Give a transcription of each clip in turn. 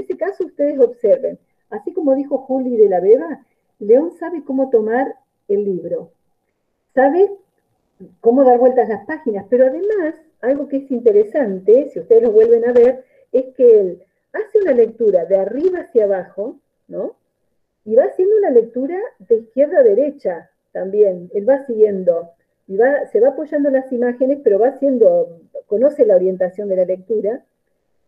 ese caso ustedes observen, así como dijo Juli de la Beba, León sabe cómo tomar el libro, sabe cómo dar vueltas las páginas, pero además, algo que es interesante, si ustedes lo vuelven a ver, es que él hace una lectura de arriba hacia abajo, ¿no? Y va haciendo una lectura de izquierda a derecha también. Él va siguiendo y va, se va apoyando las imágenes, pero va haciendo, conoce la orientación de la lectura.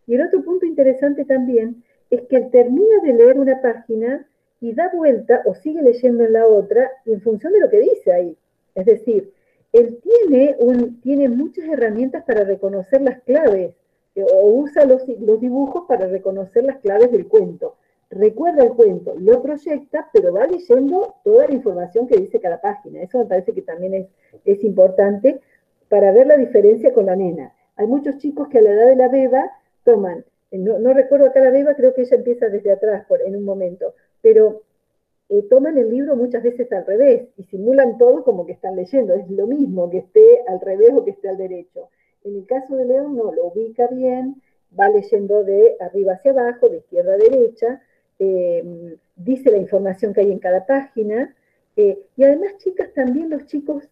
Y el otro punto interesante también es que él termina de leer una página y da vuelta o sigue leyendo en la otra en función de lo que dice ahí. Es decir, él tiene, tiene muchas herramientas para reconocer las claves o usa los, los dibujos para reconocer las claves del cuento. Recuerda el cuento, lo proyecta, pero va leyendo toda la información que dice cada página. Eso me parece que también es, es importante para ver la diferencia con la nena. Hay muchos chicos que a la edad de la beba toman, no, no recuerdo acá la beba, creo que ella empieza desde atrás por, en un momento, pero eh, toman el libro muchas veces al revés y simulan todo como que están leyendo. Es lo mismo que esté al revés o que esté al derecho. En el caso de León no, lo ubica bien, va leyendo de arriba hacia abajo, de izquierda a derecha, eh, dice la información que hay en cada página. Eh, y además, chicas, también los chicos,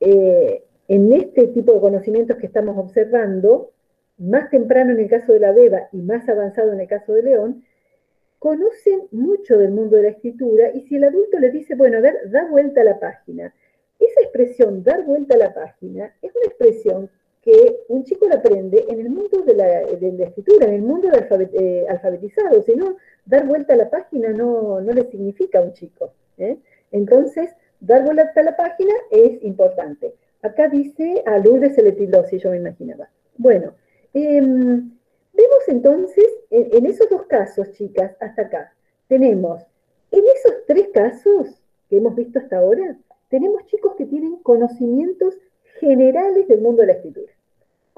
eh, en este tipo de conocimientos que estamos observando, más temprano en el caso de la beba y más avanzado en el caso de León, conocen mucho del mundo de la escritura y si el adulto le dice, bueno, a ver, da vuelta a la página, esa expresión, dar vuelta a la página, es una expresión que un chico la aprende en el mundo de la, escritura, en el mundo de eh, alfabetizado, si no, dar vuelta a la página no, no le significa a un chico. ¿eh? Entonces, dar vuelta a la página es importante. Acá dice, a Lourdes se le yo me imaginaba. Bueno, em, vemos entonces, en, esos dos casos, chicas, hasta acá, tenemos, en esos tres casos que hemos visto hasta ahora, tenemos chicos que tienen conocimientos generales del mundo de la escritura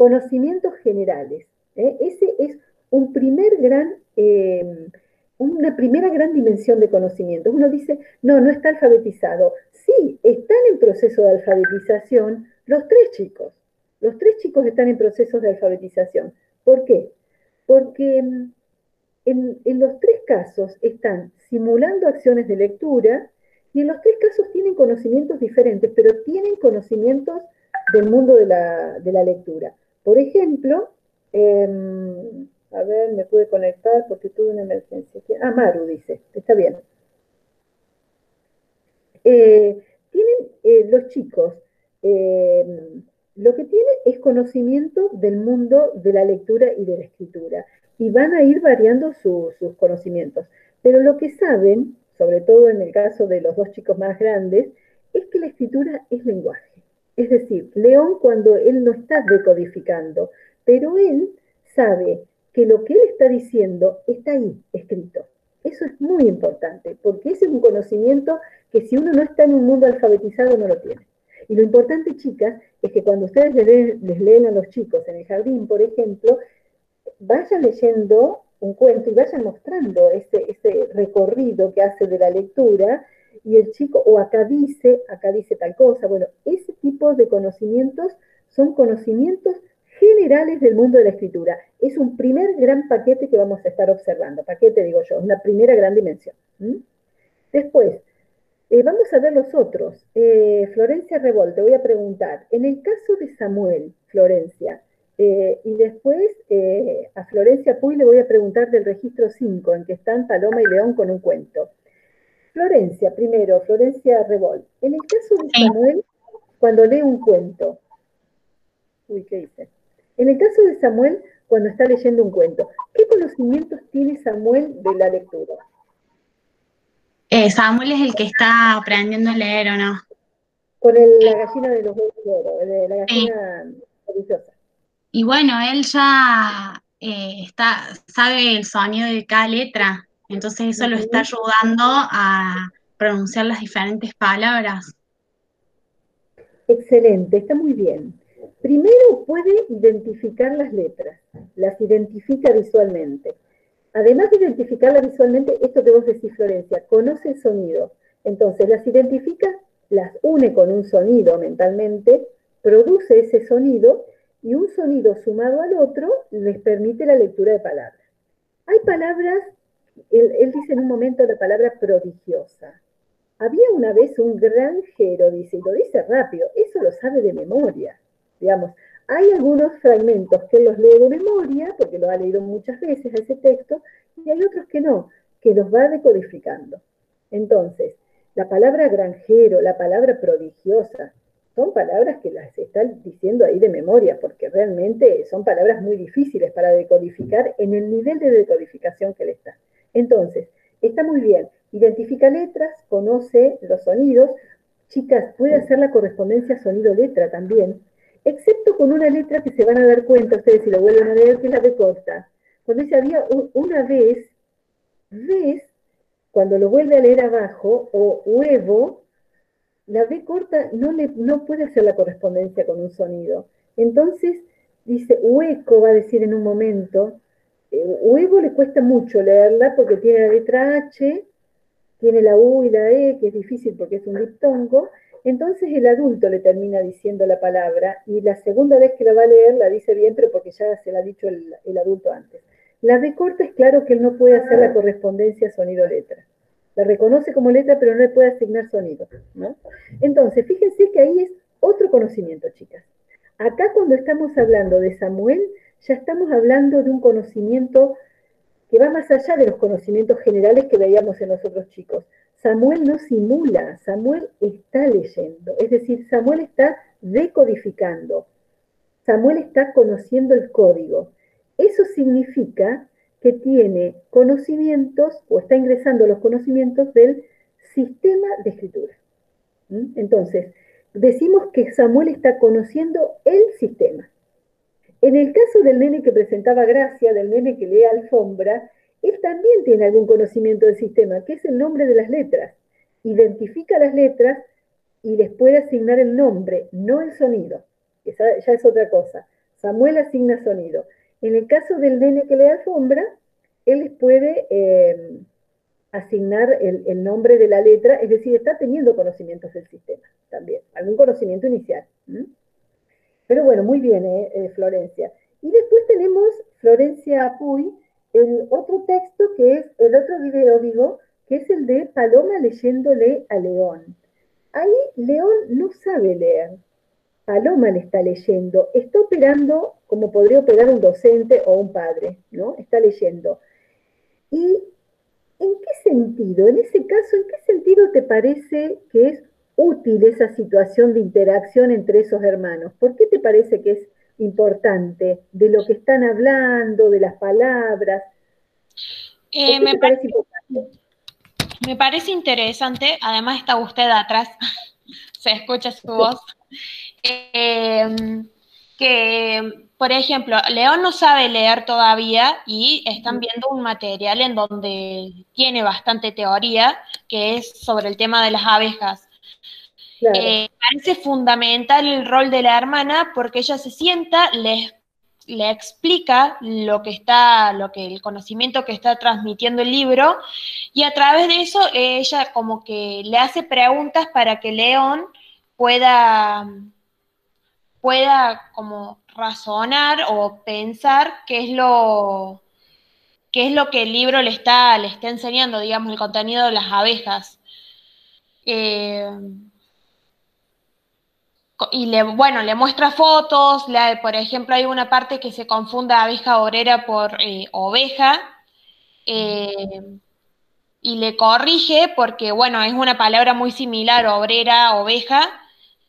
conocimientos generales. ¿eh? Ese es un primer gran, eh, una primera gran dimensión de conocimiento. Uno dice, no, no está alfabetizado. Sí, están en proceso de alfabetización los tres chicos. Los tres chicos están en proceso de alfabetización. ¿Por qué? Porque mm, en, los tres casos están simulando acciones de lectura y en los tres casos tienen conocimientos diferentes, pero tienen conocimientos del mundo de la, de la lectura. Por ejemplo, em, a ver, me pude conectar porque tuve una emergencia. Ah, Maru dice, está bien. Eh, tienen eh, los chicos, em, lo que tienen es conocimiento del mundo de la lectura y de la escritura, y van a ir variando sus conocimientos. Pero lo que saben, sobre todo en el caso de los dos chicos más grandes, es que la escritura es lenguaje. Es decir, León cuando él no está decodificando, pero él sabe que lo que él está diciendo está ahí, escrito. Eso es muy importante, porque ese es un conocimiento que si uno no está en un mundo alfabetizado no lo tiene. Y lo importante, chicas, es que cuando ustedes les leen, a los chicos en el jardín, por ejemplo, vayan leyendo un cuento y vayan mostrando ese, recorrido que hace de la lectura y el chico, o acá dice, acá dice tal cosa. Bueno, ese tipo de conocimientos son conocimientos generales del mundo de la escritura. Es un primer gran paquete que vamos a estar observando. Paquete, digo yo, es una primera gran dimensión. Después, eh, vamos a ver los otros. Eh, Florencia Revol, te voy a preguntar, en el caso de Samuel, Florencia, eh, y después a Florencia Puy le voy a preguntar del registro 5, en que están Paloma y León con un cuento. Florencia, primero, Florencia Revol. En el caso de Samuel, cuando lee un cuento, uy, ¿qué dice? En el caso de Samuel, cuando está leyendo un cuento, ¿qué conocimientos tiene Samuel de la lectura? Eh, Samuel es el que está aprendiendo a leer, ¿o no? Con la gallina de los huevos de oro, de la gallina religiosa. Y bueno, él ya eh, está, sabe el sonido de cada letra. Entonces eso lo está ayudando a pronunciar las diferentes palabras. Excelente, está muy bien. Primero puede identificar las letras, las identifica visualmente. Además de identificarlas visualmente, esto que vos decís, Florencia, conoce el sonido. Entonces las identifica, las une con un sonido mentalmente, produce ese sonido y un sonido sumado al otro les permite la lectura de palabras. Hay palabras, él, dice en un momento la palabra prodigiosa. Había una vez un granjero, dice, y lo dice rápido, eso lo sabe de memoria, digamos. Hay algunos fragmentos que los lee de memoria, porque lo ha leído muchas veces ese texto, y hay otros que no, que los va decodificando. Entonces, la palabra granjero, la palabra prodigiosa, son palabras que las están diciendo ahí de memoria, porque realmente son palabras muy difíciles para decodificar en el nivel de decodificación que le está. Entonces, está muy bien, identifica letras, conoce los sonidos, chicas, puede hacer la correspondencia sonido-letra también, excepto con una letra que se van a dar cuenta ustedes si lo vuelven a leer, que es la B corta. Cuando dice había una vez, vez, cuando lo vuelve a leer abajo, o huevo, la B corta no, le, no puede hacer la correspondencia con un sonido. Entonces, dice hueco, va a decir en un momento. Eh, huevo le cuesta mucho leerla porque tiene la letra H, tiene la U y la E, que es difícil porque es un diptongo. Entonces el adulto le termina diciendo la palabra y la segunda vez que la va a leer la dice bien, pero porque ya se la ha dicho el, el adulto antes. La B corta es claro que él no puede hacer la correspondencia sonido-letra. La reconoce como letra, pero no le puede asignar sonido. ¿no? Entonces, fíjense que ahí es otro conocimiento, chicas. Acá cuando estamos hablando de Samuel, ya estamos hablando de un conocimiento que va más allá de los conocimientos generales que veíamos en los otros chicos. Samuel no simula, Samuel está leyendo, es decir, Samuel está decodificando, Samuel está conociendo el código. Eso significa que tiene conocimientos o está ingresando los conocimientos del sistema de escritura. ¿Mm? Entonces, decimos que Samuel está conociendo el sistema. En el caso del nene que presentaba gracia, del nene que lee alfombra, él también tiene algún conocimiento del sistema, que es el nombre de las letras. Identifica las letras y les puede asignar el nombre, no el sonido. Esa ya es otra cosa. Samuel asigna sonido. En el caso del nene que le alfombra, él les puede eh, asignar el, nombre de la letra, es decir, está teniendo conocimientos del sistema también, algún conocimiento inicial. Pero bueno, muy bien, eh, eh, Florencia. Y después tenemos Florencia Puy, el otro texto que es, el otro video, digo, que es el de Paloma leyéndole a León. Ahí León no sabe leer, Paloma le está leyendo, está operando como podría operar un docente o un padre, ¿no? Está leyendo. ¿Y en qué sentido, en ese caso, en qué sentido te parece que es útil esa situación de interacción entre esos hermanos? ¿Por qué te parece que es importante de lo que están hablando, de las palabras? Eh, me, parece, me parece interesante, además está usted atrás, se escucha su voz. Em, que, por ejemplo, León no sabe leer todavía y están viendo un material en donde tiene bastante teoría, que es sobre el tema de las abejas. Eh, parece fundamental el rol de la hermana porque ella se sienta, le, le explica lo que está, lo que el conocimiento que está transmitiendo el libro, y a través de eso ella como que le hace preguntas para que León pueda pueda como razonar o pensar qué es lo, qué es lo que el libro le está, le está enseñando, digamos, el contenido de las abejas. Eh, y le, bueno, le muestra fotos, por ejemplo, hay una parte que se confunde abeja obrera por eh, oveja, eh, y le corrige porque, bueno, es una palabra muy similar, obrera, oveja,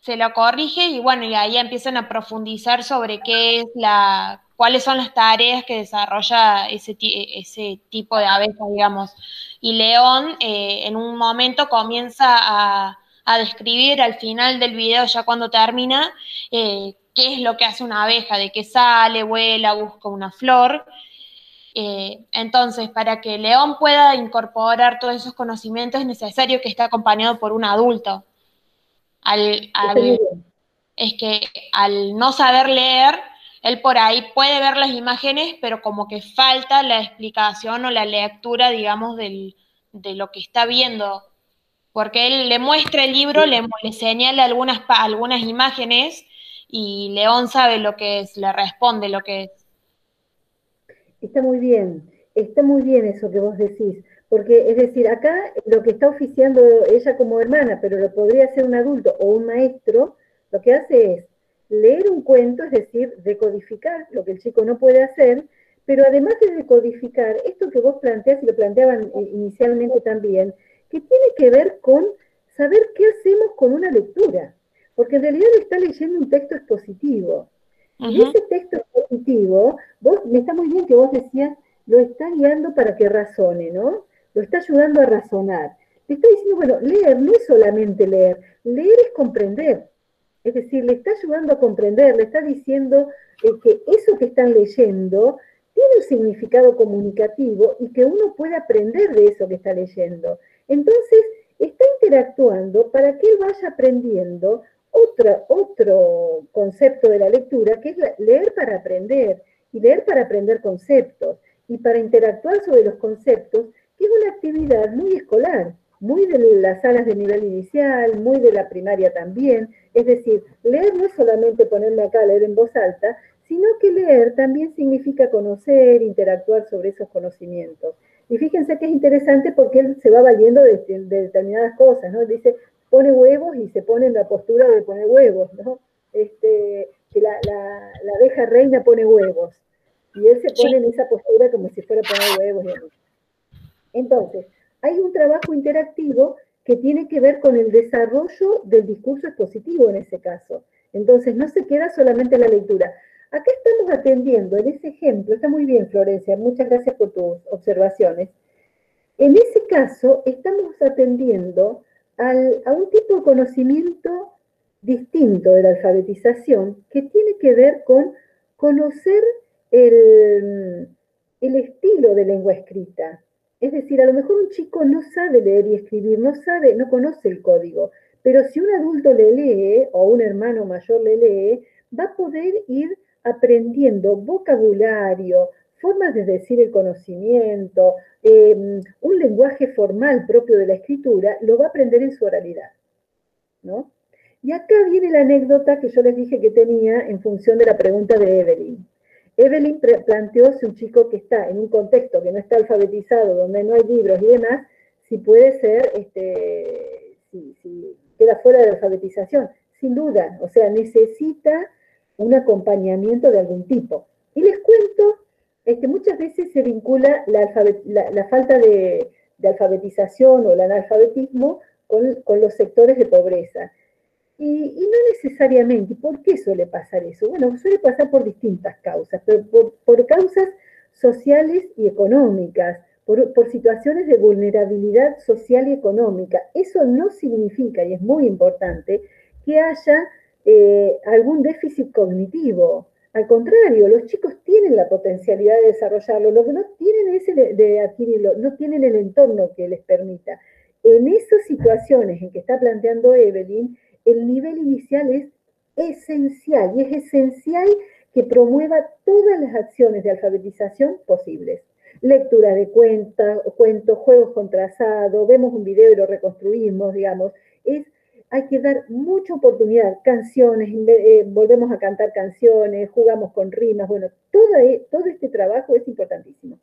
se lo corrige y bueno, y ahí empiezan a profundizar sobre qué es la, cuáles son las tareas que desarrolla ese, ese tipo de abeja, digamos. Y León eh, en un momento comienza a, describir al final del video, ya cuando termina, eh, qué es lo que hace una abeja, de que sale, vuela, busca una flor. Eh, entonces, para que León pueda incorporar todos esos conocimientos es necesario que esté acompañado por un adulto. Al, es que al no saber leer, él por ahí puede ver las imágenes, pero como que falta la explicación o la lectura, digamos, del, de lo que está viendo. Porque él le muestra el libro, le, le señala algunas, algunas imágenes y León sabe lo que es, le responde lo que es. Está muy bien. está muy bien eso que vos decís, porque es decir, acá lo que está oficiando ella como hermana, pero lo podría ser un adulto o un maestro, lo que hace es leer un cuento, es decir, decodificar lo que el chico no puede hacer, pero además de decodificar, esto que vos planteás y lo planteaban inicialmente también, que tiene que ver con saber qué hacemos con una lectura, porque en realidad está leyendo un texto expositivo. Y ese texto expositivo, vos, me está muy bien que vos decías, lo está guiando para que razone, ¿no? Lo está ayudando a razonar. Le está diciendo, bueno, leer no es solamente leer, leer es comprender. Es decir, le está ayudando a comprender, le está diciendo eh, que eso que están leyendo tiene un significado comunicativo y que uno puede aprender de eso que está leyendo. Entonces, está interactuando para que él vaya aprendiendo otro concepto de la lectura, que es leer para aprender, y leer para aprender conceptos, y para interactuar sobre los conceptos, que es una actividad muy escolar, muy de las salas de nivel inicial, muy de la primaria también. Es decir, leer no es solamente ponerme acá a leer en voz alta, sino que leer también significa conocer, interactuar sobre esos conocimientos. Y fíjense que es interesante porque él se va valiendo de, determinadas cosas, ¿no? Dice, pone huevos y se pone en la postura de poner huevos, ¿no? Este, que la, abeja reina pone huevos. Y él se pone en esa postura como si fuera a poner huevos. Entonces, hay un trabajo interactivo que tiene que ver con el desarrollo del discurso expositivo en ese caso. Entonces, no se queda solamente la lectura. Acá estamos atendiendo en ese ejemplo, está muy bien Florencia, muchas gracias por tus observaciones. En ese caso, estamos atendiendo a un tipo de conocimiento distinto de la alfabetización que tiene que ver con conocer el, el estilo de lengua escrita, es decir, a lo mejor un chico no sabe leer y escribir, no sabe, no conoce el código, pero si un adulto le lee o un hermano mayor le lee, va a poder ir aprendiendo vocabulario, formas de decir el conocimiento, em, un lenguaje formal propio de la escritura, lo va a aprender en su oralidad. ¿no? Y acá viene la anécdota que yo les dije que tenía en función de la pregunta de Evelyn. Evelyn planteó si un chico que está en un contexto que no está alfabetizado, donde no hay libros y demás, si puede ser, este, si, queda fuera de alfabetización. Sin duda, o sea, necesita un acompañamiento de algún tipo. Y les cuento, este, muchas veces se vincula la, falta de, alfabetización o el analfabetismo con los sectores de pobreza. Y, no necesariamente, ¿por qué suele pasar eso? Bueno, suele pasar por distintas causas, pero por, causas sociales y económicas, por, situaciones de vulnerabilidad social y económica. Eso no significa, y es muy importante, que haya eh, algún déficit cognitivo. Al contrario, los chicos tienen la potencialidad de desarrollarlo, lo que no tienen es de adquirirlo, no tienen el entorno que les permita. En esas situaciones en que está planteando Evelyn, el nivel inicial es esencial y es esencial que promueva todas las acciones de alfabetización posibles. Lectura de cuentas, cuentos, juegos con trazado, vemos un video y lo reconstruimos, digamos. Es, hay que dar mucha oportunidad, canciones, eh, volvemos a cantar canciones, jugamos con rimas, bueno, todo, e, todo este trabajo es importantísimo.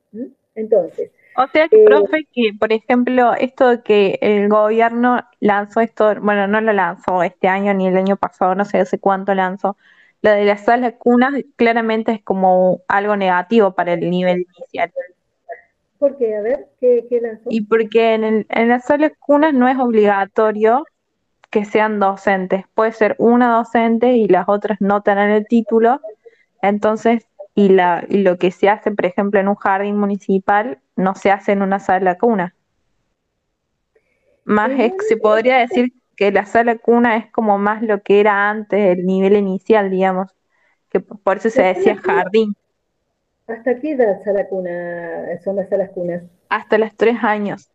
Entonces, o sea que, eh, profe, que por ejemplo, esto de que el gobierno lanzó esto, bueno, no lo lanzó este año ni el año pasado, no sé hace cuánto lanzó, lo de las salas cunas claramente es como algo negativo para el nivel inicial. ¿Por qué? A ver, ¿qué, lanzó? Y porque en, el, en las salas cunas no es obligatorio que sean docentes. Puede ser una docente y las otras no tener el título. Entonces, y, la, y lo que se hace, por ejemplo, en un jardín municipal, no se hace en una sala cuna. Más se podría decir que la sala cuna es como más lo que era antes, el nivel inicial, digamos, que por eso se decía jardín. ¿Hasta qué edad sala cuna son las salas cunas? Hasta los tres años.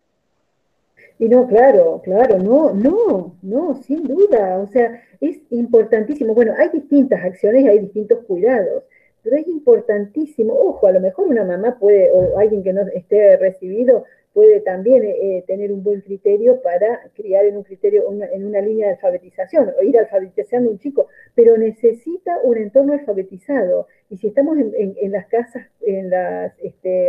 Y no, claro, claro, no, no, no, sin duda. O sea, es importantísimo. Bueno, hay distintas acciones y hay distintos cuidados pero es importantísimo, ojo, a lo mejor una mamá puede, o alguien que no esté recibido, puede también eh, eh, tener un buen criterio para criar en un criterio, en una línea de alfabetización, o ir alfabetizando a un chico, pero necesita un entorno alfabetizado. Y si estamos en, las casas, en las, este,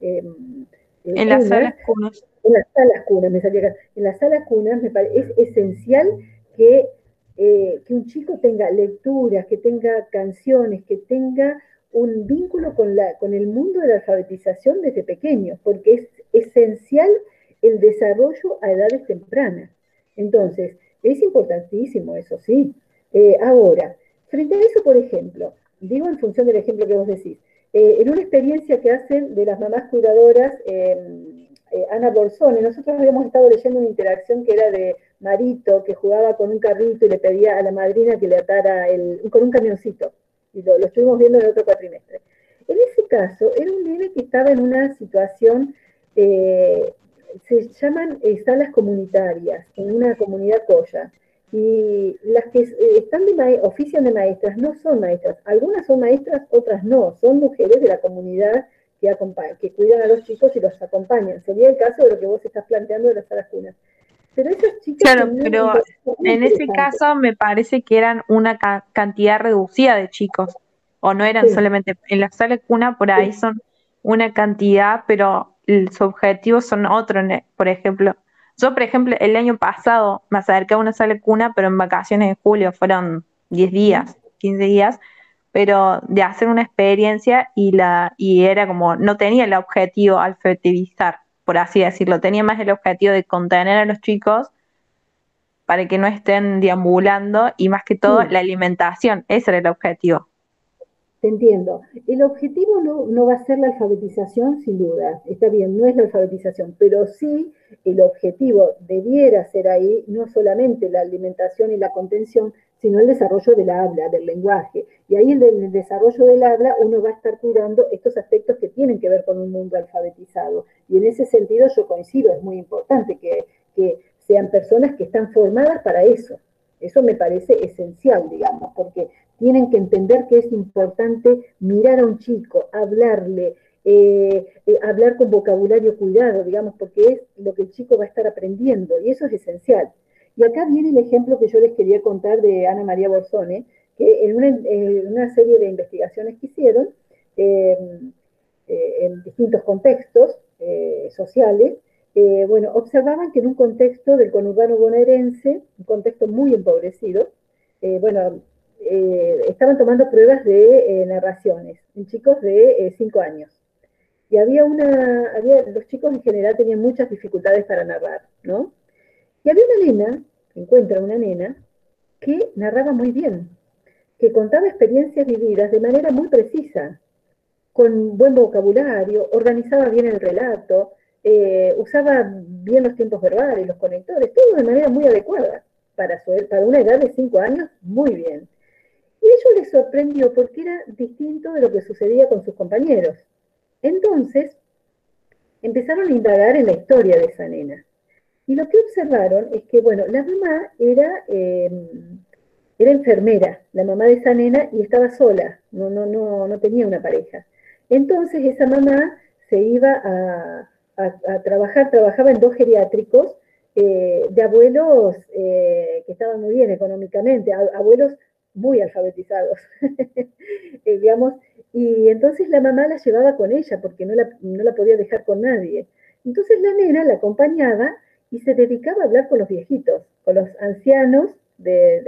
em, en las salas cunas. En las salas cunas, me salía En las salas cunas me parece, es esencial que, eh, que un chico tenga lecturas, que tenga canciones, que tenga un vínculo con, la, con el mundo de la alfabetización desde pequeño, porque es esencial el desarrollo a edades tempranas. Entonces, es importantísimo eso, sí. Eh, ahora, frente a eso, por ejemplo, digo en función del ejemplo que vos decís, eh, en una experiencia que hacen de las mamás cuidadoras, em, eh, Ana Borsone, nosotros habíamos estado leyendo una interacción que era de Marito, que jugaba con un carrito y le pedía a la madrina que le atara el, con un camioncito. Y lo, estuvimos viendo en el otro cuatrimestre. En ese caso, era un nene que estaba en una situación, eh, se llaman salas comunitarias, en una comunidad coya y las que eh, están de ofician de maestras no son maestras. Algunas son maestras, otras no. Son mujeres de la comunidad que, que cuidan a los chicos y los acompañan. Sería el caso de lo que vos estás planteando de las salas cunas. Pero esas chicas... Claro, pero en ese caso me parece que eran una cantidad reducida de chicos. O no eran solamente... En las salas cuna por ahí son una cantidad, pero sus objetivos son otros. Por ejemplo, yo, por ejemplo, el año pasado me acerqué a una sala cuna, pero en vacaciones de julio fueron 10 días, 15 días, pero de hacer una experiencia y, la, y era como, no tenía el objetivo alfabetizar, por así decirlo, tenía más el objetivo de contener a los chicos para que no estén deambulando y más que todo la alimentación, ese era el objetivo. Te entiendo. El objetivo no, va a ser la alfabetización, sin duda. Está bien, no es la alfabetización, pero sí el objetivo debiera ser ahí no solamente la alimentación y la contención, sino el desarrollo del habla, del lenguaje. Y ahí en el desarrollo del habla uno va a estar cuidando estos aspectos que tienen que ver con un mundo alfabetizado. Y en ese sentido yo coincido, es muy importante que sean personas que están formadas para eso. Eso me parece esencial, digamos, porque tienen que entender que es importante mirar a un chico, hablarle, eh, eh, hablar con vocabulario cuidado, digamos, porque es lo que el chico va a estar aprendiendo y eso es esencial. Y acá viene el ejemplo que yo les quería contar de Ana María Borzone, que en una, serie de investigaciones que hicieron, eh, en distintos contextos sociales, bueno, observaban que en un contexto del conurbano bonaerense, un contexto muy empobrecido, bueno, eh, estaban tomando pruebas de eh, narraciones en chicos de 5 eh, años. Y había una, los chicos en general tenían muchas dificultades para narrar, ¿no? Y había una nena, encuentra una nena, que narraba muy bien, que contaba experiencias vividas de manera muy precisa, con buen vocabulario, organizaba bien el relato, usaba bien los tiempos verbales, los conectores, todo de manera muy adecuada. Para, una edad de 5 años, muy bien. Y ello les sorprendió porque era distinto de lo que sucedía con sus compañeros. Entonces, empezaron a indagar en la historia de esa nena. Y lo que observaron es que, bueno, la mamá era, em, era enfermera, la mamá de esa nena, y estaba sola, no, no, no, no tenía una pareja. Entonces esa mamá se iba a, trabajar, trabajaba en dos geriátricos eh, de abuelos eh, que estaban muy bien económicamente, abuelos muy alfabetizados, eh, digamos, y entonces la mamá la llevaba con ella porque no la, no la podía dejar con nadie. Entonces la nena la acompañaba y se dedicaba a hablar con los viejitos, con los ancianos de,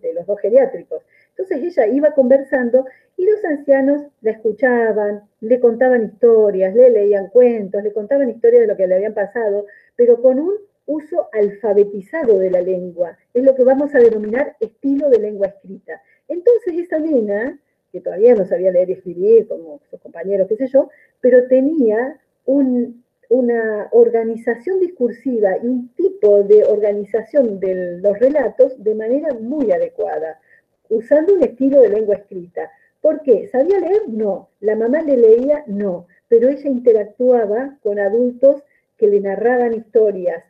de, los dos geriátricos. Entonces ella iba conversando y los ancianos la escuchaban, le contaban historias, le leían cuentos, le contaban historias de lo que le habían pasado, pero con un uso alfabetizado de la lengua, es lo que vamos a denominar estilo de lengua escrita. Entonces esa nena, que todavía no sabía leer y escribir como sus compañeros, qué sé yo, pero tenía una organización discursiva y un tipo de organización de los relatos de manera muy adecuada, usando un estilo de lengua escrita. ¿Por qué? ¿Sabía leer? No. ¿La mamá le leía? No. Pero ella interactuaba con adultos que le narraban historias,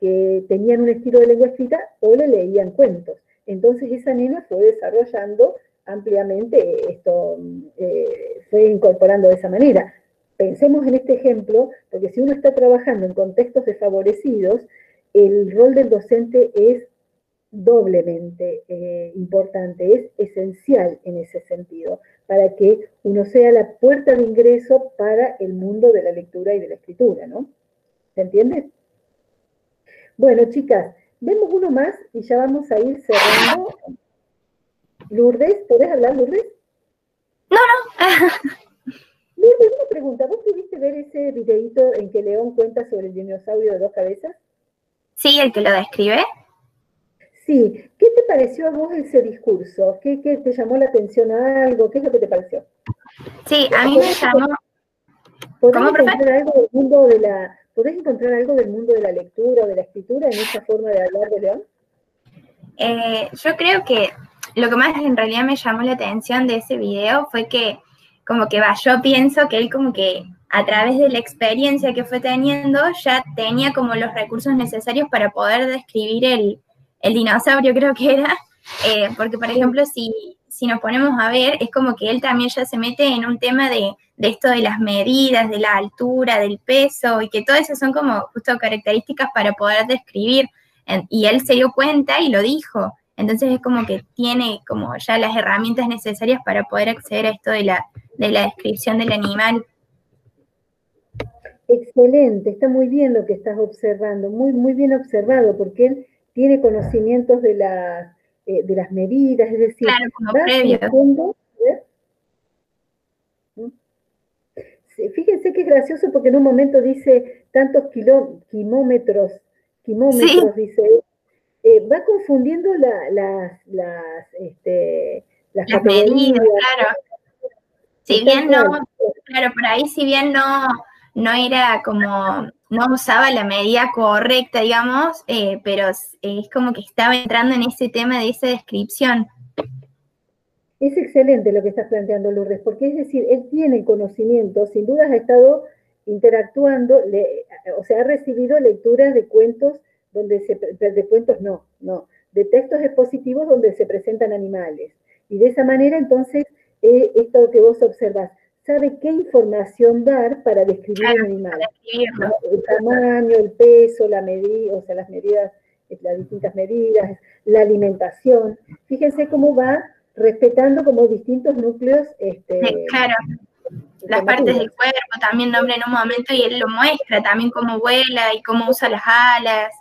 que tenían un estilo de lengua escrita o le leían cuentos. Entonces esa nena fue desarrollando ampliamente esto, eh, fue incorporando de esa manera. Pensemos en este ejemplo, porque si uno está trabajando en contextos desfavorecidos, el rol del docente es doblemente eh, importante, es esencial en ese sentido, para que uno sea la puerta de ingreso para el mundo de la lectura y de la escritura, ¿no? ¿Se entiende? Bueno, chicas, vemos uno más y ya vamos a ir cerrando. Lourdes, ¿podés hablar, Lourdes? No, no. Lourdes, una pregunta. ¿Vos pudiste ver ese videito en que León cuenta sobre el dinosaurio de dos cabezas? Sí, el que lo describe. Sí, ¿qué te pareció a vos ese discurso? ¿Qué, te llamó la atención a algo? ¿Qué es lo que te pareció? Sí, a mí me llamó... ¿Podés encontrar algo del mundo de la ¿Podés encontrar algo del mundo de la lectura o de la escritura en esa forma de hablar de León? Eh, yo creo que lo que más en realidad me llamó la atención de ese video fue que, como que va, yo pienso que él como que a través de la experiencia que fue teniendo, ya tenía como los recursos necesarios para poder describir el, dinosaurio, creo que era, eh, porque por ejemplo, si, si nos ponemos a ver, es como que él también ya se mete en un tema de, esto de las medidas, de la altura, del peso, y que todas esas son como justo características para poder describir. Y él se dio cuenta y lo dijo. Entonces es como que tiene como ya las herramientas necesarias para poder acceder a esto de la, de la descripción del animal. Excelente, está muy bien lo que estás observando, muy, muy bien observado, porque él tiene conocimientos de la eh, de las medidas, es decir, claro, como previo. Fíjense que es gracioso porque en un momento dice tantos kilómetros, kilómetros, dice, eh, va confundiendo la, las, las, este, las, medidas, claro. Si bien no, claro, por ahí si bien no, no era como no usaba la medida correcta, digamos, eh, pero es como que estaba entrando en ese tema de esa descripción. Es excelente lo que estás planteando, Lourdes, porque es decir, él tiene conocimiento, sin duda ha estado interactuando, o sea, ha recibido lecturas de cuentos donde se, de cuentos no, no, de textos expositivos donde se presentan animales. Y de esa manera, entonces, eh, esto que vos observas, sabe qué información dar para describir un animal. El tamaño, el peso, la medida, o sea, las medidas, las distintas medidas, la alimentación. Fíjense cómo va respetando como distintos núcleos. Este, claro. Las partes del cuerpo también nombra en un momento y él lo muestra, también cómo vuela y cómo usa las alas.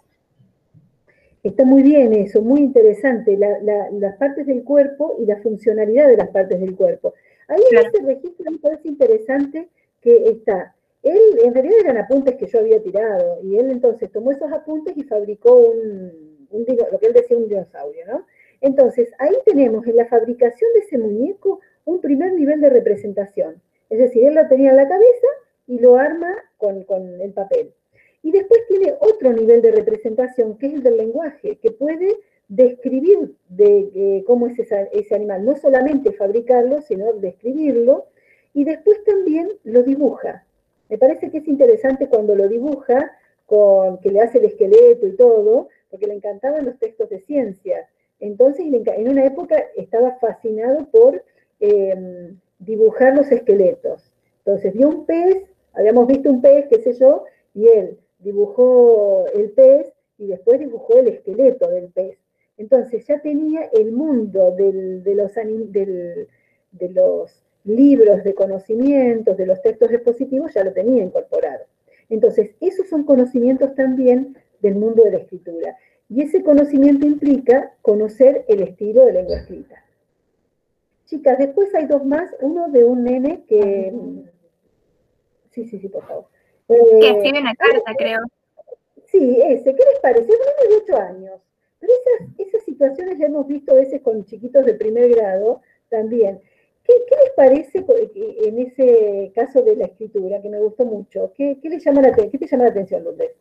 Está muy bien eso, muy interesante, las partes del cuerpo y la funcionalidad de las partes del cuerpo. Ahí en ese registro me parece interesante que está. Él, en realidad eran apuntes que yo había tirado, y él entonces tomó esos apuntes y fabricó un, lo que él decía un dinosaurio, ¿no? Entonces, ahí tenemos en la fabricación de ese muñeco un primer nivel de representación. Es decir, él lo tenía en la cabeza y lo arma con, con el papel. Y después tiene otro nivel de representación, que es el del lenguaje, que puede describir de, cómo es ese animal, no solamente fabricarlo, sino describirlo, y después también lo dibuja. Me parece que es interesante cuando lo dibuja, con que le hace el esqueleto y todo, porque le encantaban los textos de ciencia. Entonces, en una época estaba fascinado por em, dibujar los esqueletos. Entonces, vio un pez, habíamos visto un pez, qué sé yo, y él dibujó el pez y después dibujó el esqueleto del pez. Entonces ya tenía el mundo de, los, de los libros de conocimientos, de los textos expositivos, ya lo tenía incorporado. Entonces, esos son conocimientos también del mundo de la escritura. Y ese conocimiento implica conocer el estilo de lengua escrita. Chicas, después hay dos más, uno de un nene que... Sí, sí, sí, por favor. que escribe una carta, creo. Sí, ese. ¿Qué les parece? Un niño de ocho años. Pero esas, situaciones ya hemos visto a veces con chiquitos de primer grado también. ¿Qué, les parece en ese caso de la escritura, que me gustó mucho? ¿Qué, les llama la, qué te llama la atención, Lourdes?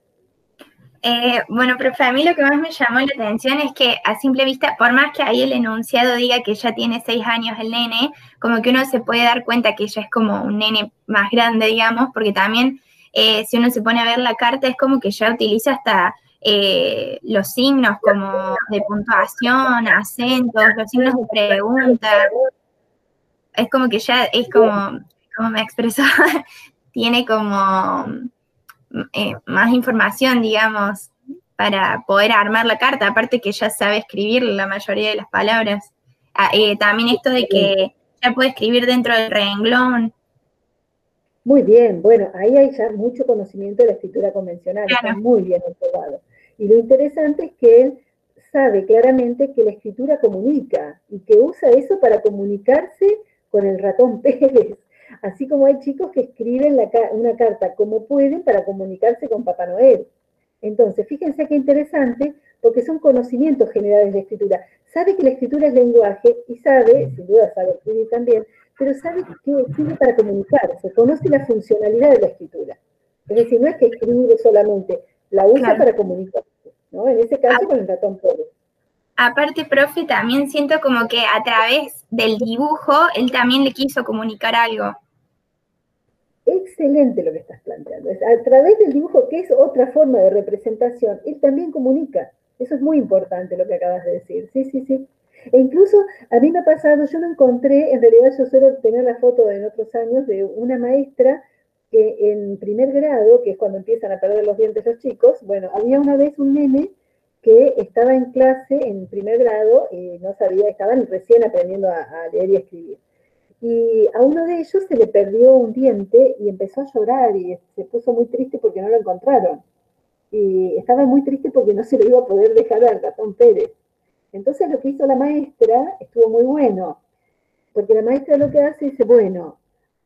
Eh, bueno, pero a mí lo que más me llamó la atención es que a simple vista, por más que ahí el enunciado diga que ya tiene seis años el nene, como que uno se puede dar cuenta que ya es como un nene más grande, digamos, porque también eh, si uno se pone a ver la carta es como que ya utiliza hasta eh, los signos como de puntuación, acentos, los signos de pregunta. Es como que ya es como, como me expresó, tiene como eh, más información, digamos. para poder armar la carta, aparte que ya sabe escribir la mayoría de las palabras. Ah, eh, también esto de que ya puede escribir dentro del renglón. Muy bien, bueno, ahí hay ya mucho conocimiento de la escritura convencional, está muy bien observado. Y lo interesante es que él sabe claramente que la escritura comunica y que usa eso para comunicarse con el ratón Pérez. Así como hay chicos que escriben una carta como pueden para comunicarse con Papá Noel. Entonces, fíjense qué interesante, porque son conocimientos generales de escritura. Sabe que la escritura es lenguaje y sabe, sin duda sabe escribir también, pero sabe que sirve para comunicarse, conoce la funcionalidad de la escritura. Es decir, no es que escribe solamente, la usa para comunicarse, ¿no? En ese caso con el ratón Pérez. Aparte, profe, también siento como que a través del dibujo él también le quiso comunicar algo. Excelente lo que estás planteando. a través del dibujo, que es otra forma de representación, él también comunica. Eso es muy importante lo que acabas de decir. Sí, sí, sí. E incluso a mí me ha pasado, yo no encontré, en realidad yo suelo tener la foto en otros años de una maestra que en primer grado, que es cuando empiezan a perder los dientes los chicos, bueno, había una vez un nene que estaba en clase en primer grado y no sabía, estaban recién aprendiendo a, leer y escribir. Y a uno de ellos se le perdió un diente y empezó a llorar y se puso muy triste porque no lo encontraron. Y estaba muy triste porque no se lo iba a poder dejar al ratón Pérez. Entonces lo que hizo la maestra estuvo muy bueno, porque la maestra lo que hace es, bueno,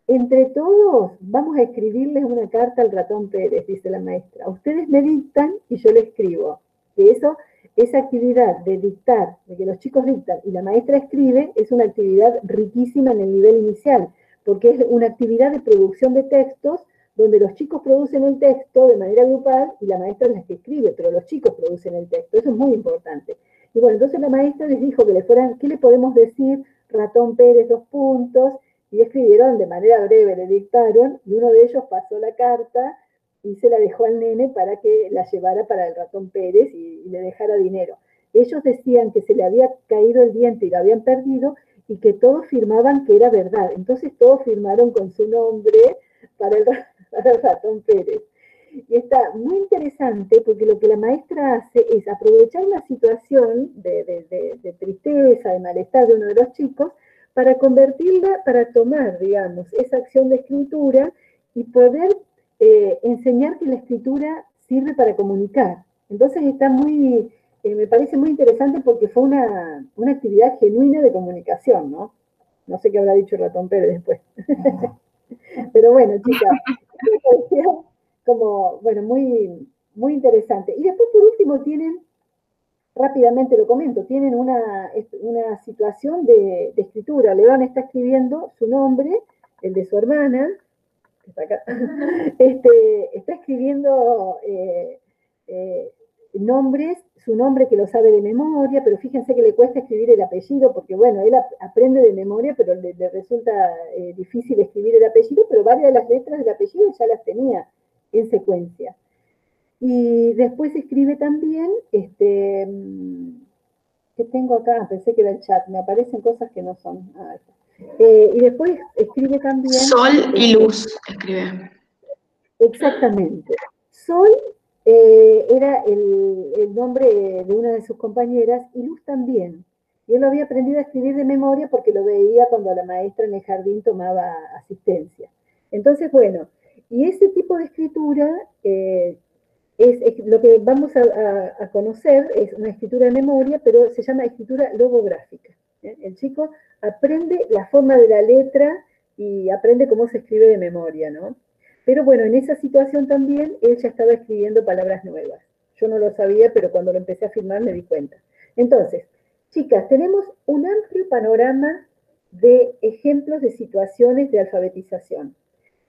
entre todos vamos a escribirles una carta al ratón Pérez, dice la maestra. Ustedes me dictan y yo le escribo que eso, esa actividad de dictar, de que los chicos dictan y la maestra escribe, es una actividad riquísima en el nivel inicial, porque es una actividad de producción de textos donde los chicos producen el texto de manera grupal y la maestra es la que escribe, pero los chicos producen el texto. Eso es muy importante. Y bueno, entonces la maestra les dijo que le fueran, ¿qué le podemos decir? Ratón Pérez, dos puntos, y escribieron de manera breve, le dictaron, y uno de ellos pasó la carta y se la dejó al nene para que la llevara para el ratón Pérez y, le dejara dinero. Ellos decían que se le había caído el diente y lo habían perdido y que todos firmaban que era verdad. Entonces todos firmaron con su nombre para el, ratón Pérez. Y está muy interesante porque lo que la maestra hace es aprovechar una situación de, de, tristeza, de malestar de uno de los chicos, para convertirla, para tomar, digamos, esa acción de escritura y poder eh, enseñar que la escritura sirve para comunicar. Entonces está muy, eh, me parece muy interesante porque fue una, actividad genuina de comunicación, ¿no? No sé qué habrá dicho el ratón Pérez después. Pero bueno, chicas, como, bueno, muy, muy interesante. Y después, por último, tienen, rápidamente lo comento, tienen una, una situación de, escritura. León está escribiendo su nombre, el de su hermana, este, está escribiendo eh, eh, nombres, su nombre que lo sabe de memoria, pero fíjense que le cuesta escribir el apellido, porque bueno, él aprende de memoria, pero le, resulta eh, difícil escribir el apellido, pero varias de las letras del apellido ya las tenía en secuencia. Y después escribe también, este, mm, ¿qué tengo acá? Pensé que era el chat, me aparecen cosas que no son. Ah, eh, y después escribe también... Sol y este, luz, escribe. Exactamente. Sol eh, era el, nombre de una de sus compañeras y Luz también. Y él lo había aprendido a escribir de memoria porque lo veía cuando la maestra en el jardín tomaba asistencia. Entonces, bueno, y ese tipo de escritura eh, es, lo que vamos a, a, conocer, es una escritura de memoria, pero se llama escritura logográfica. El chico aprende la forma de la letra y aprende cómo se escribe de memoria, ¿no? Pero bueno, en esa situación también él ya estaba escribiendo palabras nuevas. Yo no lo sabía, pero cuando lo empecé a firmar me di cuenta. Entonces, chicas, tenemos un amplio panorama de ejemplos de situaciones de alfabetización.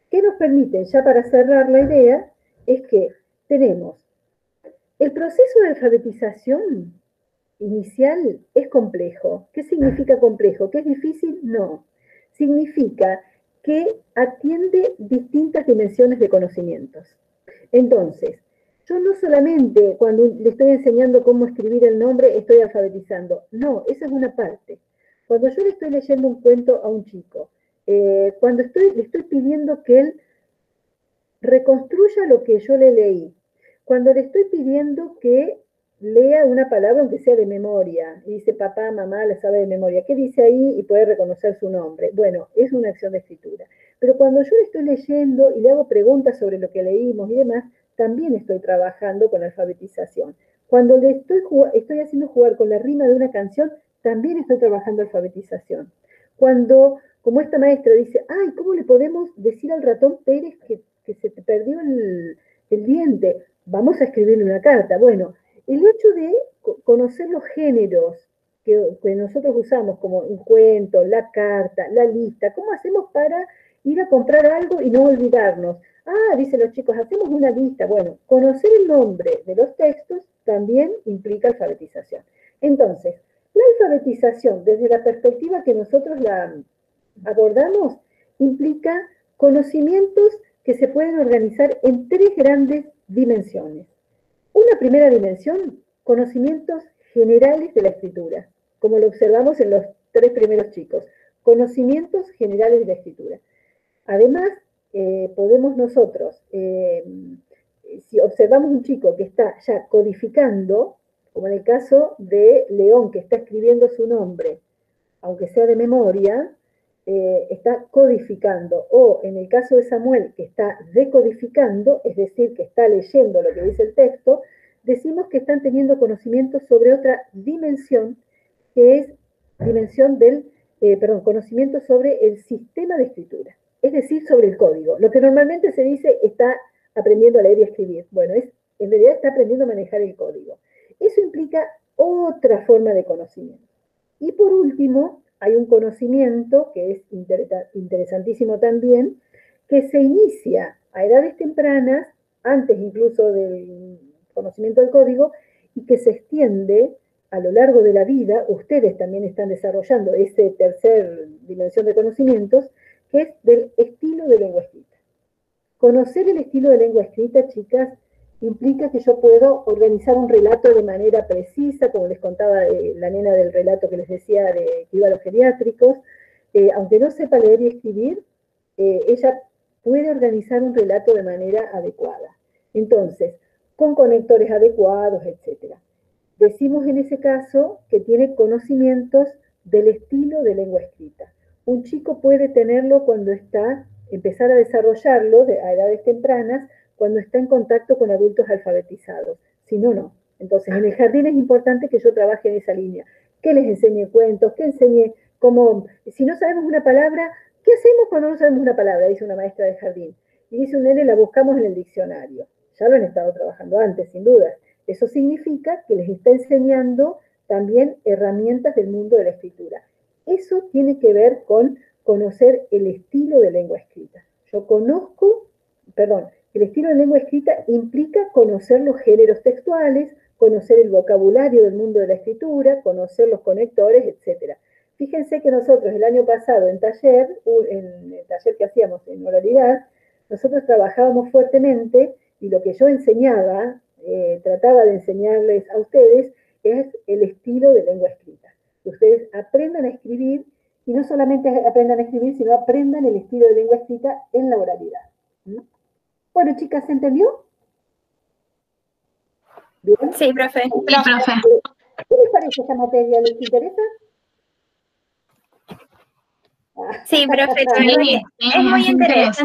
¿Qué nos permiten, ya para cerrar la idea, es que tenemos el proceso de alfabetización inicial es complejo. ¿Qué significa complejo? ¿Que es difícil? No. Significa que atiende distintas dimensiones de conocimientos. Entonces, yo no solamente cuando le estoy enseñando cómo escribir el nombre estoy alfabetizando. No, esa es una parte. Cuando yo le estoy leyendo un cuento a un chico, eh, cuando estoy, le estoy pidiendo que él reconstruya lo que yo le leí, Cuando le estoy pidiendo que lea una palabra aunque sea de memoria, y dice papá, mamá, la sabe de memoria, ¿qué dice ahí? Y puede reconocer su nombre. Bueno, es una acción de escritura. Pero cuando yo le estoy leyendo y le hago preguntas sobre lo que leímos y demás, también estoy trabajando con alfabetización. Cuando le estoy, estoy haciendo jugar con la rima de una canción, también estoy trabajando alfabetización. Cuando, como esta maestra dice, ay, ¿cómo le podemos decir al ratón Pérez que, se te perdió el, el diente? Vamos a escribirle una carta. Bueno, el hecho de conocer los géneros que, nosotros usamos, como cuento, la carta, la lista, ¿cómo hacemos para ir a comprar algo y no olvidarnos? Ah, dicen los chicos, hacemos una lista. Bueno, conocer el nombre de los textos también implica alfabetización. Entonces, la alfabetización, desde la perspectiva que nosotros la abordamos, implica conocimientos que se pueden organizar en tres grandes dimensiones. Primera dimensión, conocimientos generales de la escritura, como lo observamos en los tres primeros chicos, conocimientos generales de la escritura. Además, eh, podemos nosotros, eh, si observamos un chico que está ya codificando, como en el caso de León, que está escribiendo su nombre, aunque sea de memoria, eh, está codificando, o en el caso de Samuel, que está decodificando, es decir, que está leyendo lo que dice el texto, decimos que están teniendo conocimiento sobre otra dimensión, que es dimensión del, eh, perdón, conocimiento sobre el sistema de escritura, es decir, sobre el código. Lo que normalmente se dice está aprendiendo a leer y escribir. Bueno, es, en realidad está aprendiendo a manejar el código. Eso implica otra forma de conocimiento. Y por último, hay un conocimiento que es interesantísimo también, que se inicia a edades tempranas, antes incluso del conocimiento del código, y que se extiende a lo largo de la vida. Ustedes también están desarrollando esa tercer dimensión de conocimientos, que es del estilo de lengua escrita. Conocer el estilo de lengua escrita, chicas, implica que yo puedo organizar un relato de manera precisa, como les contaba eh, la nena del relato que les decía de que iba a los geriátricos, eh, aunque no sepa leer y escribir, eh, ella puede organizar un relato de manera adecuada. Entonces, con conectores adecuados, etc. Decimos en ese caso que tiene conocimientos del estilo de lengua escrita. Un chico puede tenerlo cuando está, empezar a desarrollarlo a edades tempranas, cuando está en contacto con adultos alfabetizados. Si no, no. Entonces, en el jardín es importante que yo trabaje en esa línea. Que les enseñe cuentos, que enseñe cómo, si no sabemos una palabra, ¿qué hacemos cuando no sabemos una palabra? Dice una maestra de jardín. Y dice un nene, la buscamos en el diccionario. Ya lo han estado trabajando antes, sin duda. Eso significa que les está enseñando también herramientas del mundo de la escritura. Eso tiene que ver con conocer el estilo de lengua escrita. Yo conozco, perdón, el estilo de lengua escrita implica conocer los géneros textuales, conocer el vocabulario del mundo de la escritura, conocer los conectores, etc. Fíjense que nosotros el año pasado en taller, en el taller que hacíamos en oralidad, nosotros trabajábamos fuertemente y lo que yo enseñaba, eh, trataba de enseñarles a ustedes, es el estilo de lengua escrita. Que ustedes aprendan a escribir y no solamente aprendan a escribir, sino aprendan el estilo de lengua escrita en la oralidad. Bueno, chicas, ¿se entendió? ¿Bien? Sí, profe. Sí, profe. ¿Qué les parece esta materia? ¿Les interesa? Sí, profe, también es muy interesante.